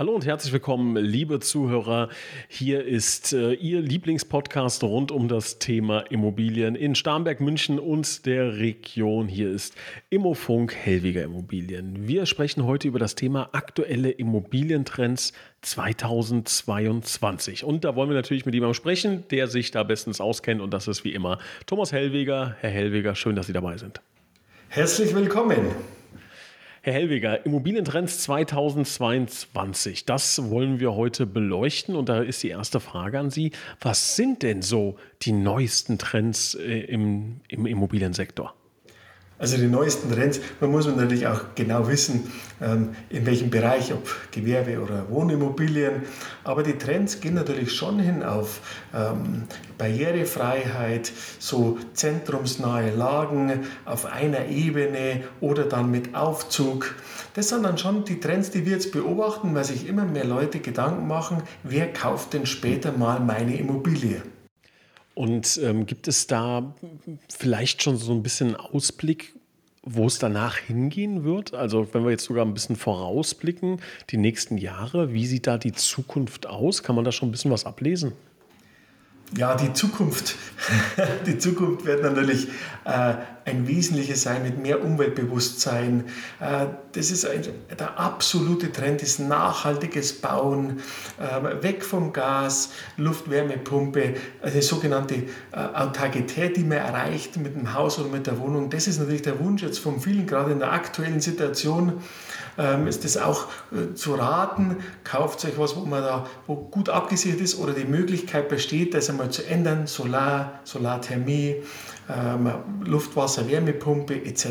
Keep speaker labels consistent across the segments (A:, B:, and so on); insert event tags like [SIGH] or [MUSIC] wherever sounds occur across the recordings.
A: Hallo und herzlich willkommen, liebe Zuhörer. Hier ist äh, Ihr Lieblingspodcast rund um das Thema Immobilien in Starnberg, München und der Region. Hier ist Immofunk Hellweger Immobilien. Wir sprechen heute über das Thema aktuelle Immobilientrends 2022. Und da wollen wir natürlich mit jemandem sprechen, der sich da bestens auskennt. Und das ist wie immer Thomas Hellweger. Herr Hellweger, schön, dass Sie dabei sind.
B: Herzlich willkommen.
A: Herr Hellweger, Immobilientrends 2022, das wollen wir heute beleuchten. Und da ist die erste Frage an Sie. Was sind denn so die neuesten Trends äh, im, im Immobiliensektor?
B: Also die neuesten Trends, man muss natürlich auch genau wissen, ähm, in welchem Bereich, ob Gewerbe oder Wohnimmobilien. Aber die Trends gehen natürlich schon hin auf ähm, Barrierefreiheit, so zentrumsnahe Lagen auf einer Ebene oder dann mit Aufzug. Das sind dann schon die Trends, die wir jetzt beobachten, weil sich immer mehr Leute Gedanken machen, wer kauft denn später mal meine Immobilie.
A: Und ähm, gibt es da vielleicht schon so ein bisschen Ausblick, wo es danach hingehen wird? Also wenn wir jetzt sogar ein bisschen vorausblicken, die nächsten Jahre, wie sieht da die Zukunft aus? Kann man da schon ein bisschen was ablesen?
B: Ja, die Zukunft. [LAUGHS] Die Zukunft wird natürlich äh, ein wesentliches sein mit mehr Umweltbewusstsein. Äh, das ist ein, der absolute Trend, ist nachhaltiges Bauen, äh, weg vom Gas, Luftwärmepumpe, eine sogenannte äh, Autarkität, die man erreicht mit dem Haus oder mit der Wohnung. Das ist natürlich der Wunsch jetzt von vielen, gerade in der aktuellen Situation ähm, ist das auch äh, zu raten. Kauft euch was, wo man da wo gut abgesichert ist oder die Möglichkeit besteht, das einmal zu ändern. Solar, Solarthermie, ähm, Luftwasser, Wärmepumpe etc.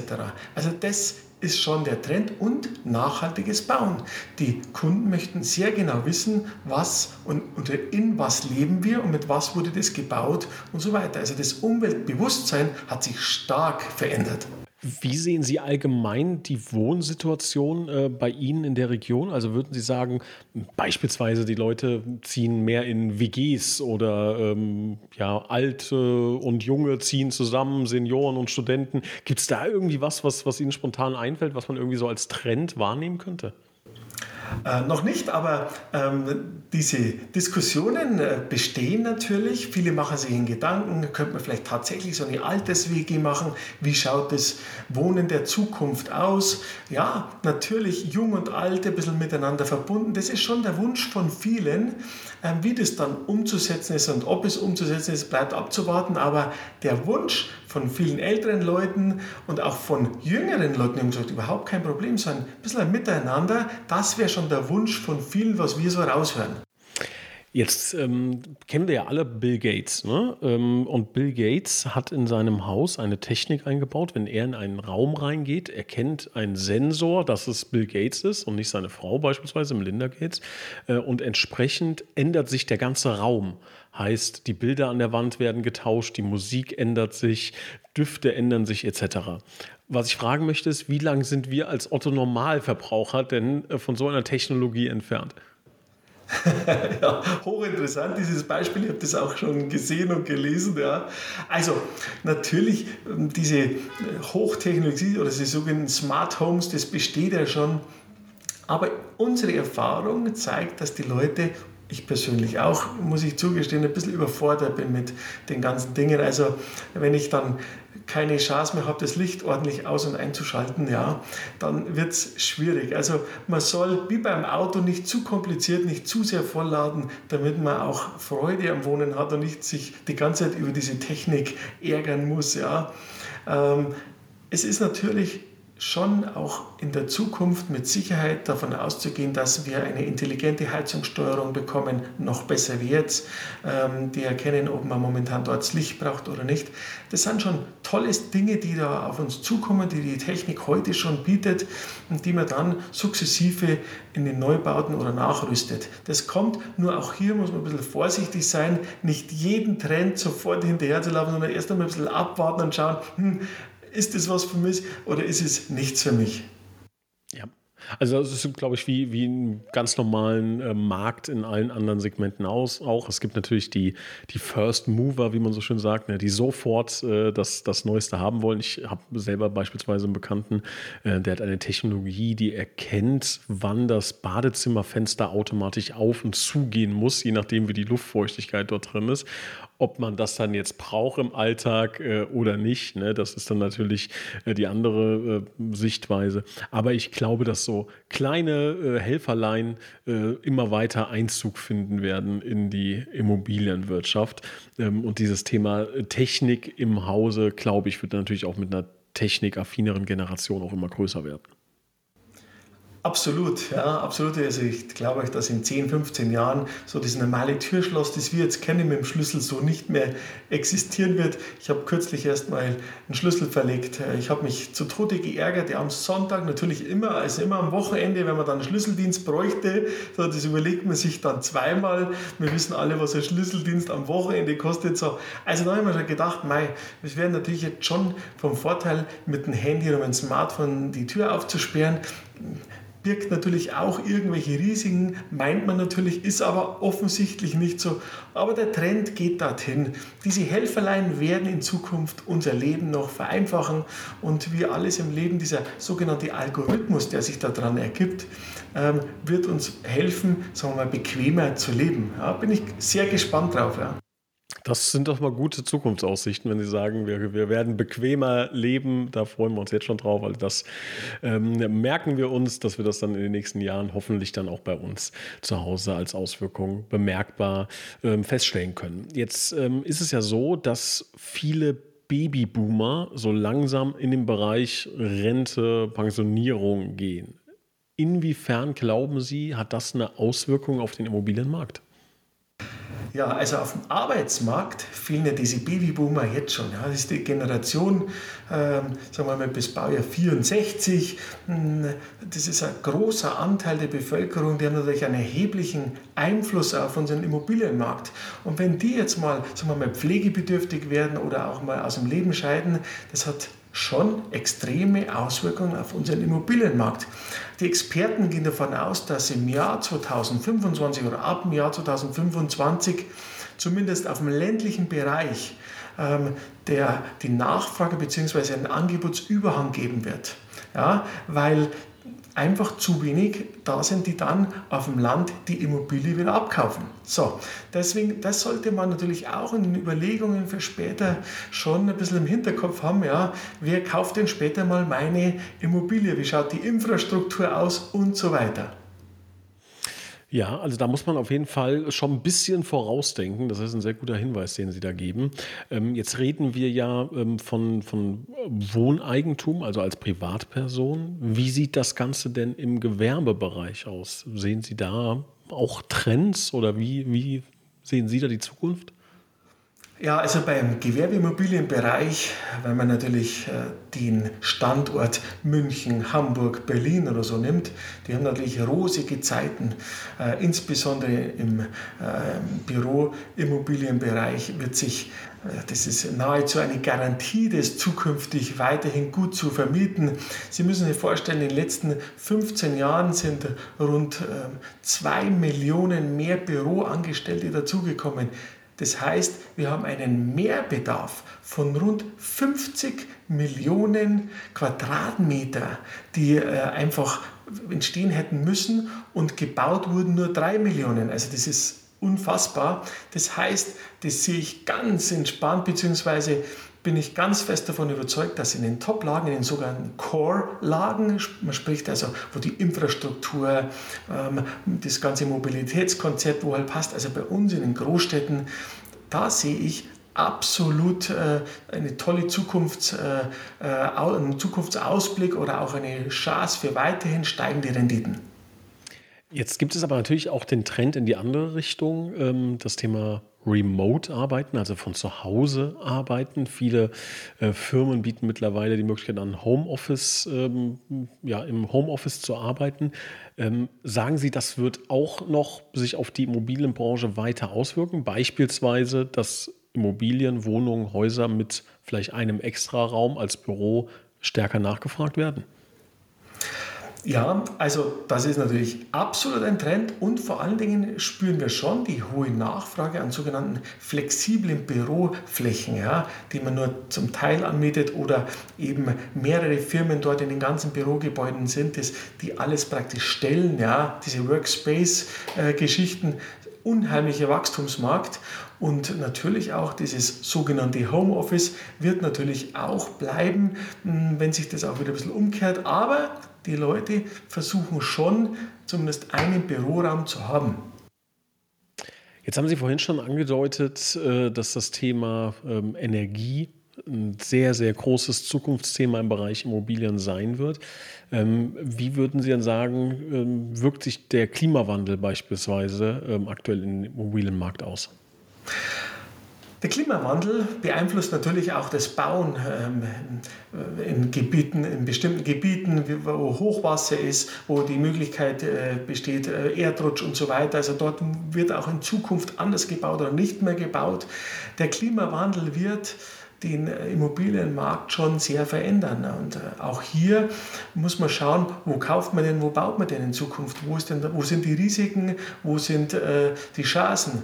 B: Also das ist schon der Trend und nachhaltiges Bauen. Die Kunden möchten sehr genau wissen, was und in was leben wir und mit was wurde das gebaut und so weiter. Also das Umweltbewusstsein hat sich stark verändert.
A: Wie sehen Sie allgemein die Wohnsituation äh, bei Ihnen in der Region? Also würden Sie sagen, beispielsweise die Leute ziehen mehr in WGs oder ähm, ja, Alte und Junge ziehen zusammen, Senioren und Studenten. Gibt es da irgendwie was, was, was Ihnen spontan einfällt, was man irgendwie so als Trend wahrnehmen könnte?
B: Äh, noch nicht, aber ähm, diese Diskussionen äh, bestehen natürlich. Viele machen sich in Gedanken, könnte man vielleicht tatsächlich so eine Alters-WG machen? Wie schaut das Wohnen der Zukunft aus? Ja, natürlich jung und alt ein bisschen miteinander verbunden. Das ist schon der Wunsch von vielen. Ähm, wie das dann umzusetzen ist und ob es umzusetzen ist, bleibt abzuwarten. Aber der Wunsch von vielen älteren Leuten und auch von jüngeren Leuten, haben gesagt, überhaupt kein Problem, so ein bisschen ein Miteinander, das wäre schon der Wunsch von vielen, was wir so raushören.
A: Jetzt ähm, kennen wir ja alle Bill Gates. Ne? Ähm, und Bill Gates hat in seinem Haus eine Technik eingebaut. Wenn er in einen Raum reingeht, erkennt ein Sensor, dass es Bill Gates ist und nicht seine Frau beispielsweise, Melinda Gates. Äh, und entsprechend ändert sich der ganze Raum. Heißt, die Bilder an der Wand werden getauscht, die Musik ändert sich, Düfte ändern sich etc. Was ich fragen möchte, ist, wie lange sind wir als Otto Normalverbraucher denn äh, von so einer Technologie entfernt? [LAUGHS]
B: ja, hochinteressant dieses Beispiel. Ich habe das auch schon gesehen und gelesen. Ja. Also natürlich ähm, diese äh, Hochtechnologie oder diese sogenannten Smart Homes, das besteht ja schon. Aber unsere Erfahrung zeigt, dass die Leute ich persönlich auch, muss ich zugestehen, ein bisschen überfordert bin mit den ganzen Dingen. Also wenn ich dann keine Chance mehr habe, das Licht ordentlich aus- und einzuschalten, ja, dann wird es schwierig. Also man soll wie beim Auto nicht zu kompliziert, nicht zu sehr vollladen, damit man auch Freude am Wohnen hat und nicht sich die ganze Zeit über diese Technik ärgern muss. Ja. Ähm, es ist natürlich schon auch in der Zukunft mit Sicherheit davon auszugehen, dass wir eine intelligente Heizungssteuerung bekommen, noch besser wie jetzt, ähm, die erkennen, ob man momentan dort das Licht braucht oder nicht. Das sind schon tolle Dinge, die da auf uns zukommen, die die Technik heute schon bietet und die man dann sukzessive in den Neubauten oder nachrüstet. Das kommt, nur auch hier muss man ein bisschen vorsichtig sein, nicht jeden Trend sofort hinterher zu laufen, sondern erst einmal ein bisschen abwarten und schauen, hm, ist das was für mich oder ist es nichts für mich?
A: Ja. Also das ist, glaube ich, wie, wie einen ganz normalen äh, Markt in allen anderen Segmenten aus, auch. Es gibt natürlich die, die First Mover, wie man so schön sagt, ne, die sofort äh, das, das Neueste haben wollen. Ich habe selber beispielsweise einen Bekannten, äh, der hat eine Technologie, die erkennt, wann das Badezimmerfenster automatisch auf und zugehen muss, je nachdem, wie die Luftfeuchtigkeit dort drin ist ob man das dann jetzt braucht im Alltag äh, oder nicht. Ne? Das ist dann natürlich äh, die andere äh, Sichtweise. Aber ich glaube, dass so kleine äh, Helferlein äh, immer weiter Einzug finden werden in die Immobilienwirtschaft. Ähm, und dieses Thema Technik im Hause, glaube ich, wird natürlich auch mit einer technikaffineren Generation auch immer größer werden.
B: Absolut, ja, absolut. Also ich glaube euch, dass in 10, 15 Jahren so das normale Türschloss, das wir jetzt kennen mit dem Schlüssel, so nicht mehr existieren wird. Ich habe kürzlich erst mal einen Schlüssel verlegt. Ich habe mich zu Tode geärgert, ja, am Sonntag natürlich immer, also immer am Wochenende, wenn man dann einen Schlüsseldienst bräuchte, so, das überlegt man sich dann zweimal. Wir wissen alle, was ein Schlüsseldienst am Wochenende kostet. So. Also da habe ich mir schon gedacht, mei, es wäre natürlich jetzt schon vom Vorteil, mit dem Handy oder mit dem Smartphone die Tür aufzusperren birgt natürlich auch irgendwelche Risiken, meint man natürlich, ist aber offensichtlich nicht so. Aber der Trend geht dorthin. Diese Helferlein werden in Zukunft unser Leben noch vereinfachen und wie alles im Leben, dieser sogenannte Algorithmus, der sich daran ergibt, ähm, wird uns helfen, sagen wir mal, bequemer zu leben. Ja, bin ich sehr gespannt drauf. Ja.
A: Das sind doch mal gute Zukunftsaussichten, wenn Sie sagen, wir, wir werden bequemer leben. Da freuen wir uns jetzt schon drauf. Also das ähm, merken wir uns, dass wir das dann in den nächsten Jahren hoffentlich dann auch bei uns zu Hause als Auswirkung bemerkbar ähm, feststellen können. Jetzt ähm, ist es ja so, dass viele Babyboomer so langsam in den Bereich Rente, Pensionierung gehen. Inwiefern glauben Sie, hat das eine Auswirkung auf den Immobilienmarkt?
B: Ja, also auf dem Arbeitsmarkt fehlen ja diese Babyboomer jetzt schon. Ja. Das ist die Generation, ähm, sagen wir mal, bis Baujahr 64. Hm, das ist ein großer Anteil der Bevölkerung, die haben natürlich einen erheblichen Einfluss auf unseren Immobilienmarkt. Und wenn die jetzt mal, sagen wir mal, pflegebedürftig werden oder auch mal aus dem Leben scheiden, das hat schon extreme Auswirkungen auf unseren Immobilienmarkt. Die Experten gehen davon aus, dass im Jahr 2025 oder ab dem Jahr 2025 zumindest auf dem ländlichen Bereich ähm, der, die Nachfrage bzw. einen Angebotsüberhang geben wird. Ja, weil einfach zu wenig da sind, die dann auf dem Land die Immobilie wieder abkaufen. So, deswegen, das sollte man natürlich auch in den Überlegungen für später schon ein bisschen im Hinterkopf haben, ja, wer kauft denn später mal meine Immobilie, wie schaut die Infrastruktur aus und so weiter.
A: Ja, also da muss man auf jeden Fall schon ein bisschen vorausdenken. Das ist ein sehr guter Hinweis, den Sie da geben. Ähm, jetzt reden wir ja ähm, von, von Wohneigentum, also als Privatperson. Wie sieht das Ganze denn im Gewerbebereich aus? Sehen Sie da auch Trends oder wie, wie sehen Sie da die Zukunft?
B: Ja, also beim Gewerbeimmobilienbereich, wenn man natürlich äh, den Standort München, Hamburg, Berlin oder so nimmt, die haben natürlich rosige Zeiten. Äh, insbesondere im äh, Büroimmobilienbereich wird sich, das ist nahezu eine Garantie, das zukünftig weiterhin gut zu vermieten. Sie müssen sich vorstellen, in den letzten 15 Jahren sind rund 2 Millionen mehr Büroangestellte dazugekommen. Das heißt, wir haben einen Mehrbedarf von rund 50 Millionen Quadratmeter, die äh, einfach entstehen hätten müssen und gebaut wurden nur 3 Millionen. Also das ist unfassbar. Das heißt, das sehe ich ganz entspannt, beziehungsweise bin ich ganz fest davon überzeugt, dass in den Top-Lagen, in den sogenannten Core-Lagen, man spricht also, wo die Infrastruktur, ähm, das ganze Mobilitätskonzept, wo halt passt, also bei uns in den Großstädten, da sehe ich absolut äh, eine tolle Zukunfts, äh, äh, einen Zukunftsausblick oder auch eine Chance für weiterhin steigende Renditen.
A: Jetzt gibt es aber natürlich auch den Trend in die andere Richtung, ähm, das Thema Remote arbeiten, also von zu Hause arbeiten. Viele äh, Firmen bieten mittlerweile die Möglichkeit an, Homeoffice, ähm, ja, im Homeoffice zu arbeiten. Ähm, sagen Sie, das wird auch noch sich auf die Immobilienbranche weiter auswirken? Beispielsweise, dass Immobilien, Wohnungen, Häuser mit vielleicht einem Extraraum als Büro stärker nachgefragt werden?
B: Ja, also das ist natürlich absolut ein Trend und vor allen Dingen spüren wir schon die hohe Nachfrage an sogenannten flexiblen Büroflächen, ja, die man nur zum Teil anmietet oder eben mehrere Firmen dort in den ganzen Bürogebäuden sind, das, die alles praktisch stellen, ja, diese Workspace-Geschichten, unheimlicher Wachstumsmarkt und natürlich auch dieses sogenannte Homeoffice wird natürlich auch bleiben, hm, wenn sich das auch wieder ein bisschen umkehrt. Aber die Leute versuchen schon, zumindest einen Büroraum zu haben.
A: Jetzt haben Sie vorhin schon angedeutet, äh, dass das Thema ähm, Energie ein sehr, sehr großes Zukunftsthema im Bereich Immobilien sein wird. Ähm, wie würden Sie denn sagen, ähm, wirkt sich der Klimawandel beispielsweise aktuell im Immobilienmarkt aus?
B: Der Klimawandel beeinflusst natürlich auch das Bauen ähm, in Gebieten, in bestimmten Gebieten, wo Hochwasser ist, wo die Möglichkeit äh, besteht, äh, Erdrutsch und so weiter. Also dort wird auch in Zukunft anders gebaut oder nicht mehr gebaut. Der Klimawandel wird den Immobilienmarkt schon sehr verändern. Und äh, auch hier muss man schauen, wo kauft man denn, wo baut man denn in Zukunft, wo, denn, wo sind die Risiken, wo sind äh, die Chancen.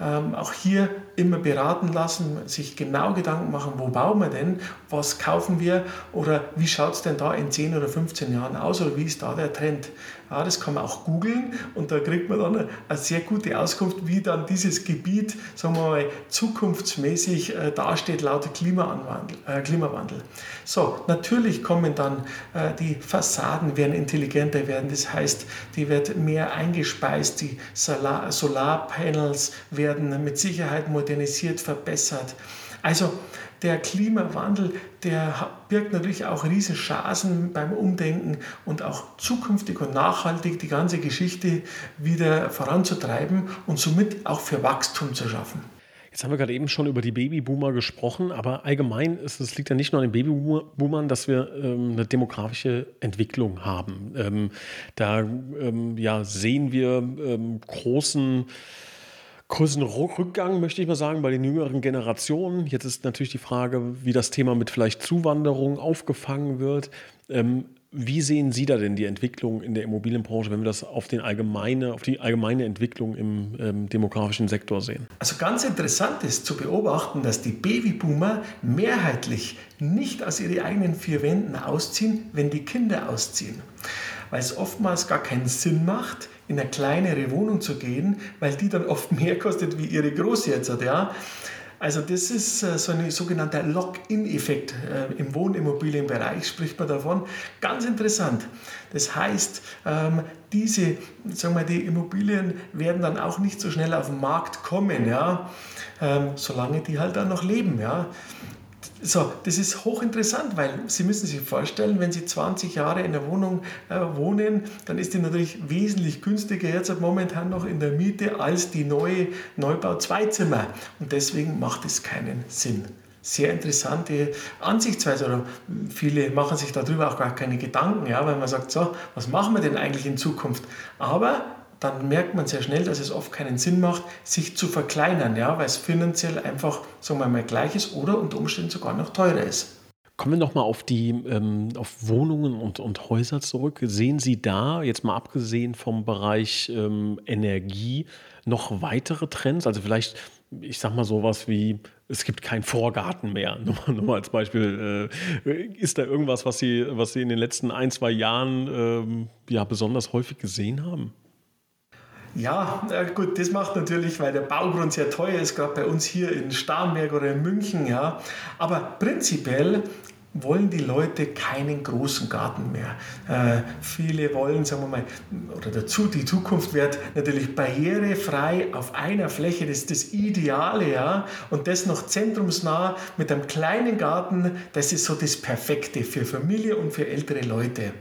B: Ähm, auch hier immer beraten lassen, sich genau Gedanken machen, wo bauen wir denn, was kaufen wir oder wie schaut es denn da in 10 oder 15 Jahren aus oder wie ist da der Trend. Ja, das kann man auch googeln und da kriegt man dann eine sehr gute Auskunft, wie dann dieses Gebiet, sagen wir mal, zukunftsmäßig äh, dasteht laut Klimawandel, äh, Klimawandel. So, natürlich kommen dann äh, die Fassaden werden intelligenter werden, das heißt, die wird mehr eingespeist, die Solar Solarpanels werden mit Sicherheit modernisiert, verbessert. Also der Klimawandel, der birgt natürlich auch riesen Chancen beim Umdenken und auch zukünftig und nachhaltig die ganze Geschichte wieder voranzutreiben und somit auch für Wachstum zu schaffen.
A: Jetzt haben wir gerade eben schon über die Babyboomer gesprochen, aber allgemein ist es liegt ja nicht nur an den Babyboomern, dass wir ähm, eine demografische Entwicklung haben. Ähm, da ähm, ja, sehen wir ähm, großen größeren Rückgang, möchte ich mal sagen, bei den jüngeren Generationen. Jetzt ist natürlich die Frage, wie das Thema mit vielleicht Zuwanderung aufgefangen wird. Ähm, wie sehen Sie da denn die Entwicklung in der Immobilienbranche, wenn wir das auf, den allgemeine, auf die allgemeine Entwicklung im ähm, demografischen Sektor sehen?
B: Also ganz interessant ist zu beobachten, dass die Babyboomer mehrheitlich nicht aus ihren eigenen vier Wänden ausziehen, wenn die Kinder ausziehen. Weil es oftmals gar keinen Sinn macht, in eine kleinere Wohnung zu gehen, weil die dann oft [LAUGHS] mehr kostet wie ihre Großeltern. Ja? Also das ist äh, so ein sogenannter Lock-in-Effekt. Äh, Im Wohnimmobilienbereich spricht man davon. Ganz interessant. Das heißt, ähm, diese, sagen wir, die Immobilien werden dann auch nicht so schnell auf den Markt kommen, ja? Ähm, solange die halt dann noch leben. Ja? So, das ist hochinteressant, weil Sie müssen sich vorstellen, wenn Sie 20 Jahre in der Wohnung äh, wohnen, dann ist die natürlich wesentlich günstiger jetzt momentan noch in der Miete als die neue Neubau Zweizimmer. Und deswegen macht es keinen Sinn. Sehr interessante Ansichtsweise oder viele machen sich darüber auch gar keine Gedanken, ja, weil man sagt, so, was machen wir denn eigentlich in Zukunft? Aber dann merkt man sehr schnell, dass es oft keinen Sinn macht, sich zu verkleinern, ja, weil es finanziell einfach, sagen wir mal, gleich ist oder unter Umständen sogar noch teurer ist.
A: Kommen wir nochmal auf die ähm, auf Wohnungen und, und Häuser zurück. Sehen Sie da, jetzt mal abgesehen vom Bereich ähm, Energie, noch weitere Trends? Also vielleicht, ich sag mal sowas wie, es gibt keinen Vorgarten mehr. [LAUGHS] Nur nur mal als Beispiel. Äh, ist da irgendwas, was Sie, was Sie in den letzten ein, zwei Jahren ähm, ja, besonders häufig gesehen haben?
B: Ja, gut, das macht natürlich, weil der Baugrund sehr teuer ist, gerade bei uns hier in Starnberg oder in München. Ja. Aber prinzipiell wollen die Leute keinen großen Garten mehr. Äh, viele wollen, sagen wir mal, oder dazu, die Zukunft wird natürlich barrierefrei auf einer Fläche, das ist das Ideale, ja, und das noch zentrumsnah mit einem kleinen Garten, das ist so das Perfekte für Familie und für ältere Leute.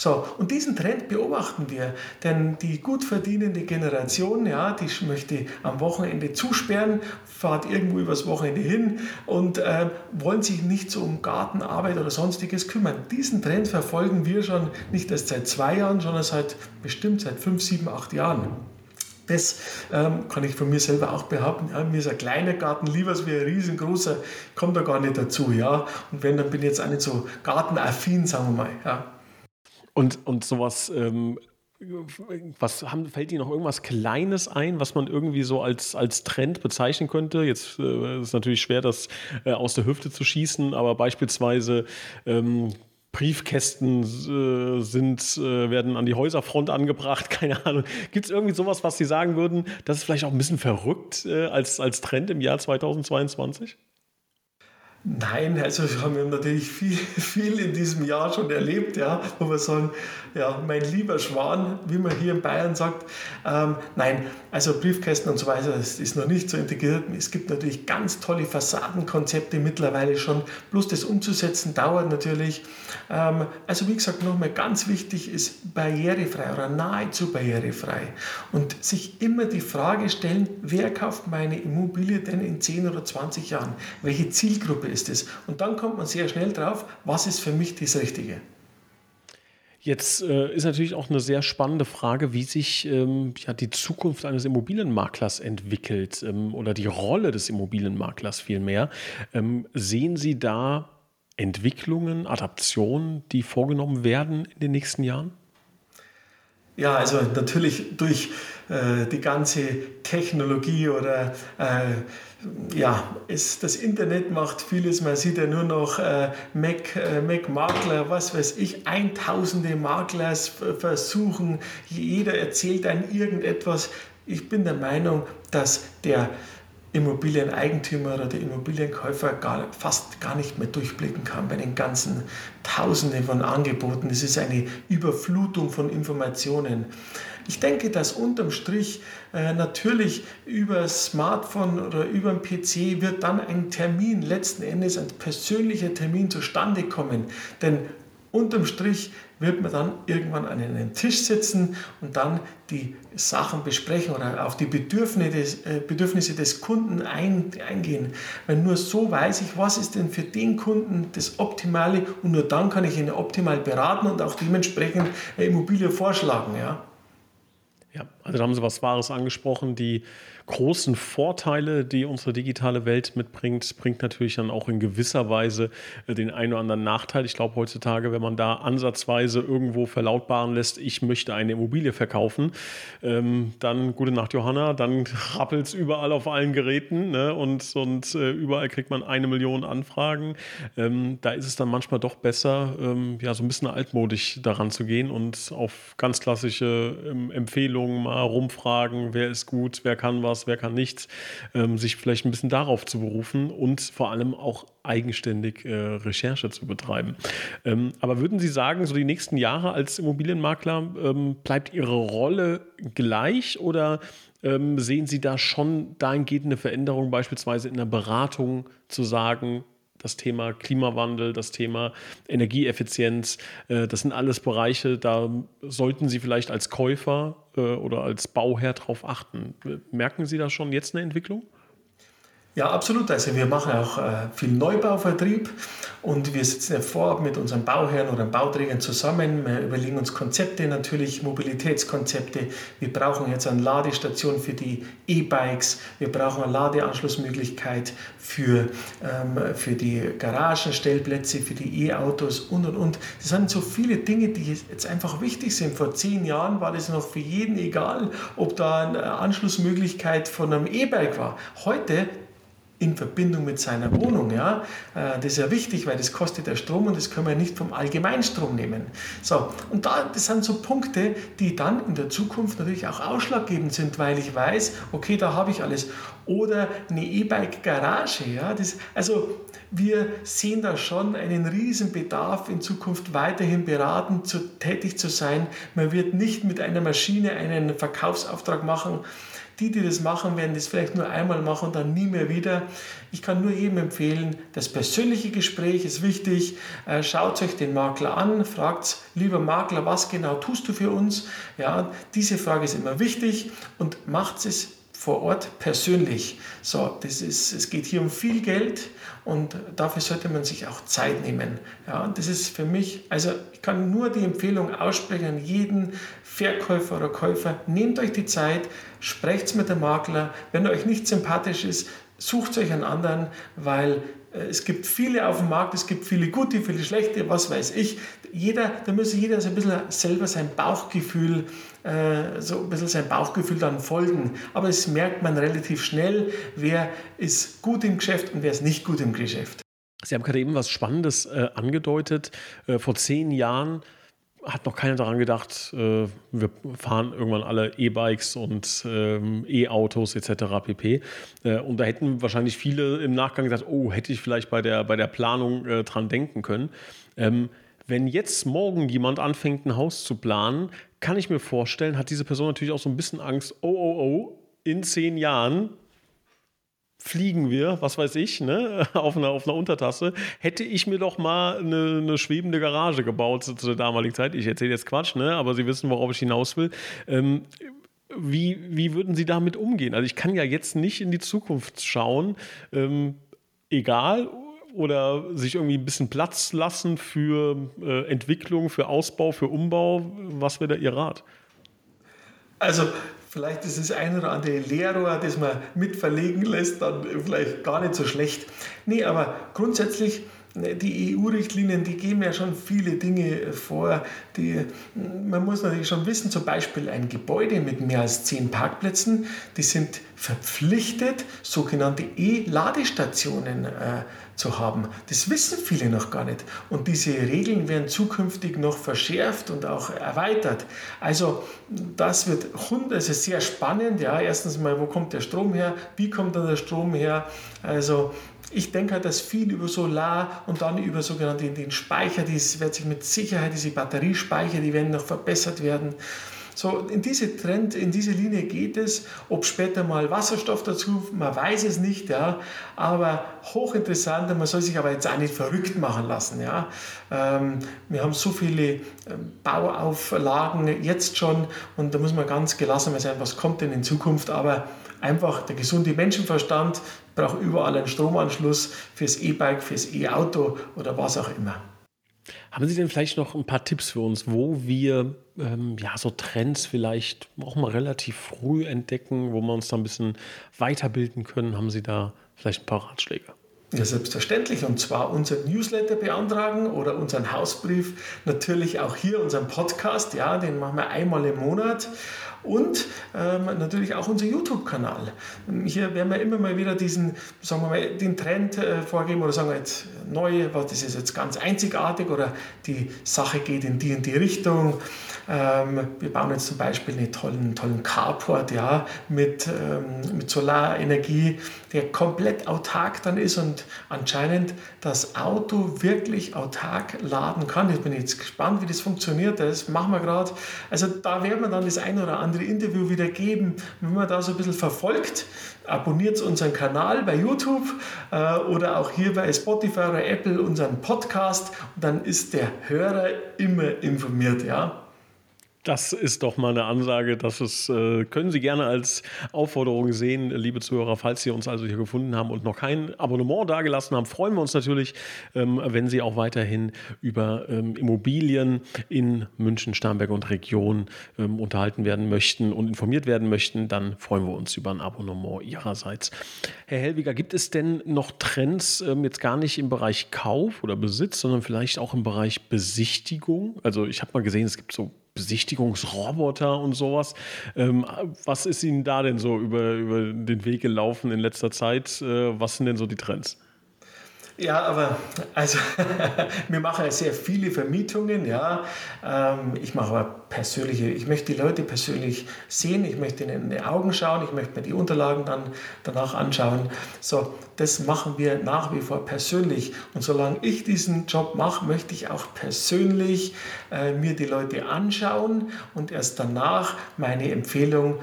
B: So, und diesen Trend beobachten wir, denn die gut verdienende Generation, ja, die möchte am Wochenende zusperren, fahrt irgendwo übers Wochenende hin und äh, wollen sich nicht so um Gartenarbeit oder sonstiges kümmern. Diesen Trend verfolgen wir schon nicht erst seit zwei Jahren, sondern seit bestimmt seit fünf, sieben, acht Jahren. Das ähm, kann ich von mir selber auch behaupten. Ja, mir ist ein kleiner Garten lieber als ein riesengroßer, kommt da gar nicht dazu. Ja? Und wenn, dann bin ich jetzt auch nicht so gartenaffin, sagen wir mal. Ja.
A: Und, und sowas, ähm, was haben, fällt Ihnen noch irgendwas Kleines ein, was man irgendwie so als, als Trend bezeichnen könnte? Jetzt äh, ist natürlich schwer, das äh, aus der Hüfte zu schießen, aber beispielsweise ähm, Briefkästen äh, sind, äh, werden an die Häuserfront angebracht, [LAUGHS] keine Ahnung. Gibt es irgendwie sowas, was Sie sagen würden, das ist vielleicht auch ein bisschen verrückt äh, als, als Trend im Jahr 2022?
B: Nein, also wir haben natürlich viel, viel in diesem Jahr schon erlebt, ja, wo wir sagen, ja, mein lieber Schwan, wie man hier in Bayern sagt. Ähm, nein, also Briefkästen und so weiter, das ist noch nicht so integriert. Es gibt natürlich ganz tolle Fassadenkonzepte mittlerweile schon, bloß das umzusetzen dauert natürlich. Ähm, also wie gesagt, nochmal ganz wichtig ist barrierefrei oder nahezu barrierefrei und sich immer die Frage stellen, wer kauft meine Immobilie denn in 10 oder 20 Jahren? Welche Zielgruppe ist es. Und dann kommt man sehr schnell drauf, was ist für mich das Richtige.
A: Jetzt äh, ist natürlich auch eine sehr spannende Frage, wie sich ähm, ja, die Zukunft eines Immobilienmaklers entwickelt ähm, oder die Rolle des Immobilienmaklers vielmehr. Ähm, sehen Sie da Entwicklungen, Adaptionen, die vorgenommen werden in den nächsten Jahren?
B: Ja, also natürlich durch äh, die ganze Technologie oder äh, ja, es, das Internet macht vieles. Man sieht ja nur noch äh, Mac, äh, Mac was weiß ich, eintausende Maklers versuchen. Jeder erzählt einem irgendetwas. Ich bin der Meinung, dass der Immobilieneigentümer oder der Immobilienkäufer gar, fast gar nicht mehr durchblicken kann bei den ganzen Tausenden von Angeboten. Es ist eine Überflutung von Informationen. Ich denke, dass unterm Strich äh, natürlich über Smartphone oder über den PC wird dann ein Termin, letzten Endes ein persönlicher Termin zustande kommen. Denn unterm Strich wird man dann irgendwann an einem Tisch sitzen und dann die Sachen besprechen oder auf die Bedürfnisse des, äh, Bedürfnisse des Kunden ein, eingehen. Weil nur so weiß ich, was ist denn für den Kunden das Optimale und nur dann kann ich ihn optimal beraten und auch dementsprechend eine Immobilie vorschlagen. Ja.
A: Ja, also da haben Sie was Wahres angesprochen. Die großen Vorteile, die unsere digitale Welt mitbringt, bringt natürlich dann auch in gewisser Weise äh, den einen oder anderen Nachteil. Ich glaube heutzutage, wenn man da ansatzweise irgendwo verlautbaren lässt, ich möchte eine Immobilie verkaufen, ähm, dann gute Nacht Johanna, dann [LAUGHS] rappelt es überall auf allen Geräten ne? und, und äh, überall kriegt man eine Million Anfragen. Ähm, da ist es dann manchmal doch besser, ähm, ja, so ein bisschen altmodisch daran zu gehen und auf ganz klassische ähm, Empfehlungen mal rumfragen, wer ist gut, wer kann was, wer kann nichts, ähm, sich vielleicht ein bisschen darauf zu berufen und vor allem auch eigenständig äh, Recherche zu betreiben. Ähm, aber würden Sie sagen, so die nächsten Jahre als Immobilienmakler ähm, bleibt Ihre Rolle gleich oder ähm, sehen Sie da schon dahingehend eine Veränderung, beispielsweise in der Beratung zu sagen, das Thema Klimawandel, das Thema Energieeffizienz, äh, das sind alles Bereiche, da sollten Sie vielleicht als Käufer äh, oder als Bauherr darauf achten. Merken Sie da schon jetzt eine Entwicklung?
B: Ja, absolut. Also wir machen auch äh, viel Neubauvertrieb und wir sitzen ja vorab mit unseren Bauherren oder Bauträgern zusammen. Wir überlegen uns Konzepte, natürlich Mobilitätskonzepte. Wir brauchen jetzt eine Ladestation für die E-Bikes. Wir brauchen eine Ladeanschlussmöglichkeit für, ähm, für die Garagenstellplätze, für die E-Autos und und und. Das sind so viele Dinge, die jetzt einfach wichtig sind. Vor zehn Jahren war das noch für jeden egal, ob da eine Anschlussmöglichkeit von einem E-Bike war. Heute in Verbindung mit seiner Wohnung. Ja? Äh, das ist ja wichtig, weil das kostet ja Strom und das können wir nicht vom Allgemeinstrom nehmen. So, und da, das sind so Punkte, die dann in der Zukunft natürlich auch ausschlaggebend sind, weil ich weiß, okay, da habe ich alles. Oder eine E-Bike-Garage. Ja? also wir sehen da schon einen riesen Bedarf in Zukunft weiterhin beraten, zu, tätig zu sein. Man wird nicht mit einer Maschine einen Verkaufsauftrag machen, die, die das machen, werden das vielleicht nur einmal machen und dann nie mehr wieder. Ich kann nur jedem empfehlen, das persönliche Gespräch ist wichtig. Äh, schaut euch den Makler an, fragt, lieber Makler, was genau tust du für uns? Ja, diese Frage ist immer wichtig und macht es vor Ort persönlich. So, das ist, es geht hier um viel Geld und dafür sollte man sich auch Zeit nehmen. Ja, das ist für mich, also ich kann nur die Empfehlung aussprechen an jeden Verkäufer oder Käufer, nehmt euch die Zeit, sprecht mit dem Makler. Wenn er euch nicht sympathisch ist, sucht euch einen anderen, weil es gibt viele auf dem Markt, es gibt viele gute, viele schlechte, was weiß ich. Jeder, da muss jeder so ein bisschen selber sein Bauchgefühl, äh, so ein bisschen sein Bauchgefühl dann folgen. Aber es merkt man relativ schnell, wer ist gut im Geschäft und wer ist nicht gut im Geschäft.
A: Sie haben gerade eben was Spannendes äh, angedeutet. Äh, vor zehn Jahren hat noch keiner daran gedacht, äh, wir fahren irgendwann alle E-Bikes und ähm, E-Autos etc. pp. Äh, und da hätten wahrscheinlich viele im Nachgang gesagt, oh, hätte ich vielleicht bei der, bei der Planung äh, dran denken können. Ähm, wenn jetzt morgen jemand anfängt, ein Haus zu planen, kann ich mir vorstellen, hat diese Person natürlich auch so ein bisschen Angst, oh, oh, oh, in zehn Jahren fliegen wir, was weiß ich, ne, [LAUGHS] auf einer, auf einer Untertasse, hätte ich mir doch mal eine, eine schwebende Garage gebaut zu, zu, der damaligen Zeit. Ich erzähle jetzt Quatsch, ne, aber Sie wissen, worauf ich hinaus will. Ähm, wie, wie würden Sie damit umgehen? Also ich kann ja jetzt nicht in die Zukunft schauen, ähm, egal, oder sich irgendwie ein bisschen Platz lassen für äh, Entwicklung, für Ausbau, für Umbau. Was wäre da Ihr Rat?
B: Also Vielleicht ist das ein oder andere Leerrohr, das man mit verlegen lässt, dann vielleicht gar nicht so schlecht. Nee, aber grundsätzlich die EU-Richtlinien, die geben ja schon viele Dinge vor. Die, man muss natürlich schon wissen, zum Beispiel ein Gebäude mit mehr als zehn Parkplätzen, die sind verpflichtet, sogenannte E-Ladestationen äh, zu haben. Das wissen viele noch gar nicht. Und diese Regeln werden zukünftig noch verschärft und auch erweitert. Also das wird also sehr spannend. Ja, erstens mal, wo kommt der Strom her? Wie kommt dann der Strom her? Also ich denke halt, dass viel über Solar und dann über sogenannte den Speicher, das wird sich mit Sicherheit, diese Batteriespeicher, die werden noch verbessert werden. So, in diese Trend, in diese Linie geht es. Ob später mal Wasserstoff dazu, man weiß es nicht, ja. Aber hochinteressant, man soll sich aber jetzt auch nicht verrückt machen lassen, ja. Ähm, wir haben so viele ähm, Bauauflagen jetzt schon und da muss man ganz gelassen sein, was kommt denn in Zukunft. Aber einfach der gesunde Menschenverstand braucht überall einen Stromanschluss fürs E-Bike, fürs E-Auto oder was auch immer.
A: Haben Sie denn vielleicht noch ein paar Tipps für uns, wo wir ähm, ja, so Trends vielleicht auch mal relativ früh entdecken, wo wir uns da ein bisschen weiterbilden können? Haben Sie da vielleicht ein paar Ratschläge?
B: Ja, selbstverständlich. Und zwar unseren Newsletter beantragen oder unseren Hausbrief. Natürlich auch hier unseren Podcast. Ja, den machen wir einmal im Monat und ähm, natürlich auch unser YouTube-Kanal. Hier werden wir immer mal wieder diesen, sagen wir mal, den Trend äh, vorgeben oder sagen wir jetzt neu, das ist jetzt ganz einzigartig oder die Sache geht in die und die Richtung. Ähm, wir bauen jetzt zum Beispiel einen tollen, tollen Carport ja, mit, ähm, mit Solarenergie, der komplett autark dann ist und anscheinend das Auto wirklich autark laden kann. Ich bin jetzt gespannt, wie das funktioniert. Das machen wir gerade. Also da werden wir dann das ein oder andere Interview wieder geben. Wenn man da so ein bisschen verfolgt, abonniert unseren Kanal bei YouTube äh, oder auch hier bei Spotify oder Apple unseren Podcast dann ist der Hörer immer informiert. Ja?
A: Das ist doch mal eine Ansage. Das ist, äh, können Sie gerne als Aufforderung sehen, liebe Zuhörer. Falls Sie uns also hier gefunden haben und noch kein Abonnement dagelassen haben, freuen wir uns natürlich, ähm, wenn Sie auch weiterhin über ähm, Immobilien in München, Starnberg und Region ähm, unterhalten werden möchten und informiert werden möchten. Dann freuen wir uns über ein Abonnement Ihrerseits. Herr Helwiger, gibt es denn noch Trends, ähm, jetzt gar nicht im Bereich Kauf oder Besitz, sondern vielleicht auch im Bereich Besichtigung? Also ich habe mal gesehen, es gibt so Besichtigungsroboter und sowas. Ähm, was ist Ihnen da denn so über, über den Weg gelaufen in letzter Zeit? Äh, was sind denn so die Trends?
B: Ja, aber also [LAUGHS] wir machen ja sehr viele Vermietungen, ja. Ähm, ich mache aber persönliche, ich möchte die Leute persönlich sehen, ich möchte ihnen in die Augen schauen, ich möchte mir die Unterlagen dann danach anschauen. So, das machen wir nach wie vor persönlich. Und solange ich diesen Job mache, möchte ich auch persönlich äh, mir die Leute anschauen und erst danach meine Empfehlung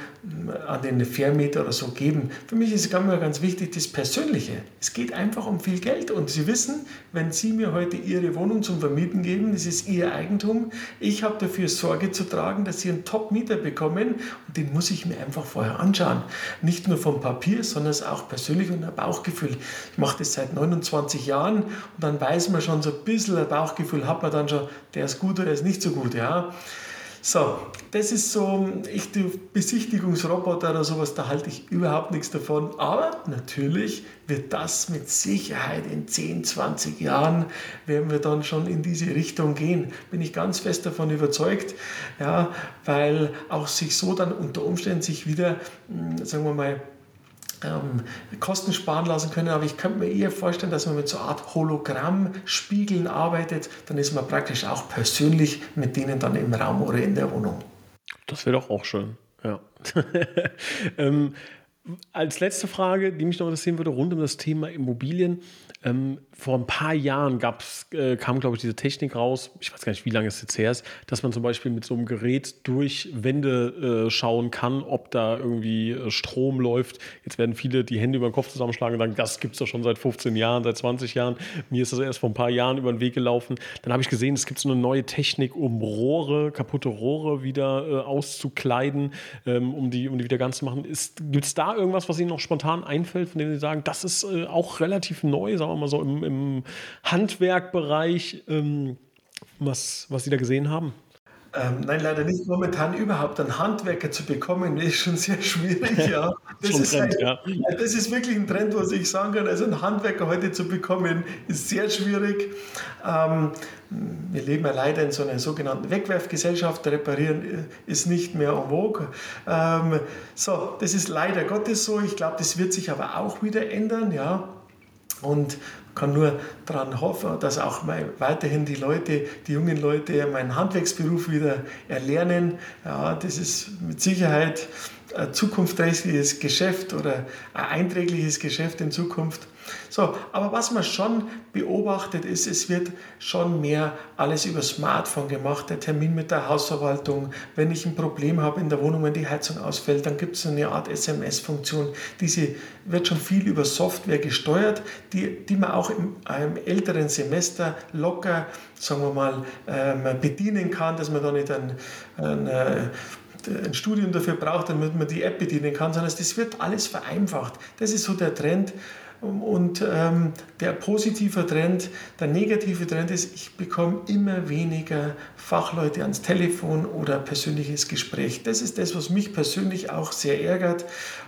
B: äh, an den Vermieter oder so geben. Für mich ist ganz, ganz wichtig das Persönliche. Es geht einfach um viel Geld und Sie wissen, wenn Sie mir heute Ihre Wohnung zum Vermieten geben, das ist Ihr Eigentum. Ich habe dafür Sorge zu tragen, dass Sie einen Top-Mieter bekommen und den muss ich mir einfach vorher anschauen. Nicht nur vom Papier, sondern auch persönlich und ein Bauchgefühl. Ich mache das seit 29 Jahren und dann weiß man schon so ein bisschen, ein Bauchgefühl hat man dann schon, der ist gut oder der ist nicht so gut. Ja. So, das ist so, ich, die Besichtigungsroboter oder sowas, da halte ich überhaupt nichts davon. Aber natürlich wird das mit Sicherheit in 10, 20 Jahren, werden wir dann schon in diese Richtung gehen. Bin ich ganz fest davon überzeugt, ja, weil auch sich so dann unter Umständen sich wieder, hm, sagen wir mal, ähm, Kosten sparen lassen können, aber ich könnte mir eher vorstellen, dass man mit so einer Art Hologrammspiegeln arbeitet, dann ist man praktisch auch persönlich mit denen dann im Raum oder in der Wohnung.
A: Das wäre doch auch schön, ja. [LAUGHS] ähm, als letzte Frage, die mich noch interessieren würde, rund um das Thema Immobilien. Ähm, vor ein paar Jahren gab's, äh, kam, glaube ich, diese Technik raus, ich weiß gar nicht, wie lange es jetzt her ist, dass man zum Beispiel mit so einem Gerät durch Wände äh, schauen kann, ob da irgendwie äh, Strom läuft. Jetzt werden viele die Hände über den Kopf zusammenschlagen und sagen, das gibt es doch schon seit 15 Jahren, seit 20 Jahren. Mir ist das erst vor ein paar Jahren über den Weg gelaufen. Dann habe ich gesehen, es gibt so eine neue Technik, um Rohre, kaputte Rohre wieder äh, auszukleiden, ähm, um, die, um die wieder ganz zu machen. Gibt es da irgendwas, was Ihnen noch spontan einfällt, von dem Sie sagen, das ist äh, auch relativ neu, sagen wir mal so im, im Handwerkbereich, ähm, was, was Sie da gesehen haben?
B: Ähm, nein, leider nicht. Momentan überhaupt einen Handwerker zu bekommen, ist schon sehr schwierig. Ja. [LAUGHS] Das, ist Trend, ein, ja. das ist wirklich ein Trend, was ich sagen kann. Also einen Handwerker heute zu bekommen, ist sehr schwierig. Ähm, wir leben ja leider in so einer sogenannten Wegwerfgesellschaft. Reparieren ist nicht mehr en vogue. Ähm, so, das ist leider Gottes so. Ich glaube, das wird sich aber auch wieder ändern. Ja. Und kann nur daran hoffen, dass auch weiterhin die Leute, die jungen Leute, meinen Handwerksberuf wieder erlernen. Ja, das ist mit Sicherheit ein zukunftsträchtiges Geschäft oder ein einträgliches Geschäft in Zukunft. So, aber was man schon beobachtet ist, es wird schon mehr alles über Smartphone gemacht, der Termin mit der Hausverwaltung. Wenn ich ein Problem habe in der Wohnung, wenn die Heizung ausfällt, dann gibt es eine Art SMS-Funktion. Diese wird schon viel über Software gesteuert, die, die man auch im, im älteren Semester locker, sagen wir mal, ähm, bedienen kann, dass man da nicht ein, ein äh, ein Studium dafür braucht, damit man die App bedienen kann, sondern das wird alles vereinfacht. Das ist so der Trend. Und ähm, der positive Trend, der negative Trend ist, ich bekomme immer weniger Fachleute ans Telefon oder persönliches Gespräch. Das ist das, was mich persönlich auch sehr ärgert.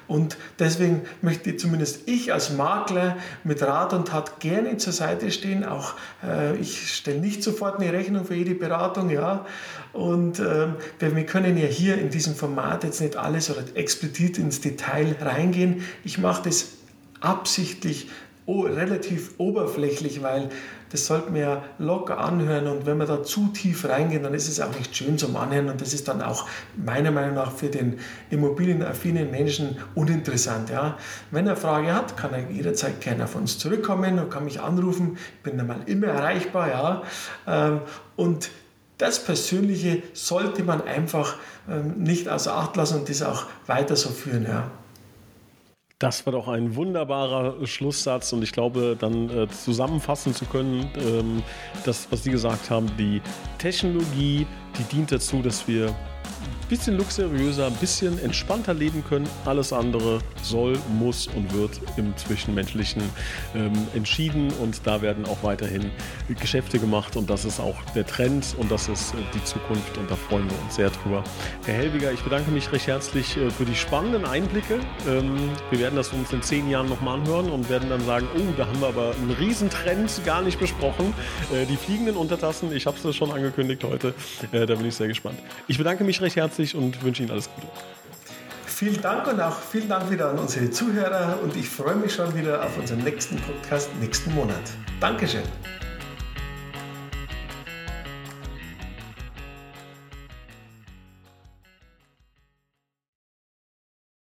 B: Und deswegen möchte zumindest ich als Makler mit Rat und Tat gerne zur Seite stehen. Auch äh, ich stelle nicht sofort eine Rechnung für jede Beratung, ja. Und ähm, wir können ja hier in diesem Format jetzt nicht alles oder explizit ins Detail reingehen. Ich mache das absichtlich relativ oberflächlich, weil das sollte man ja locker anhören und wenn man da zu tief reingeht, dann ist es auch nicht schön zum Anhören und das ist dann auch meiner Meinung nach für den immobilienaffinen Menschen uninteressant. Ja. Wenn er Frage hat, kann er jederzeit gerne auf uns zurückkommen und kann mich anrufen. Ich bin dann mal immer erreichbar. Ja. Ähm, und das Persönliche sollte man einfach ähm, nicht außer Acht lassen und das auch weiter so führen. Ja.
A: Das war doch ein wunderbarer Schlusssatz und ich glaube, dann äh, zusammenfassen zu können, ähm, das, was Sie gesagt haben, die Technologie, die dient dazu, dass wir bisschen luxuriöser, ein bisschen entspannter leben können. Alles andere soll, muss und wird im Zwischenmenschlichen ähm, entschieden und da werden auch weiterhin Geschäfte gemacht und das ist auch der Trend und das ist äh, die Zukunft und da freuen wir uns sehr drüber. Herr Helwiger, ich bedanke mich recht herzlich äh, für die spannenden Einblicke. Ähm, wir werden das uns in zehn Jahren nochmal anhören und werden dann sagen, oh, da haben wir aber einen Riesentrend gar nicht besprochen. Äh, die fliegenden Untertassen, ich habe es schon angekündigt heute, äh, da bin ich sehr gespannt. Ich bedanke mich recht herzlich herzlich und wünsche Ihnen alles Gute.
B: Vielen Dank und auch vielen Dank wieder an unsere Zuhörer und ich freue mich schon wieder auf unseren nächsten Podcast nächsten Monat. Dankeschön.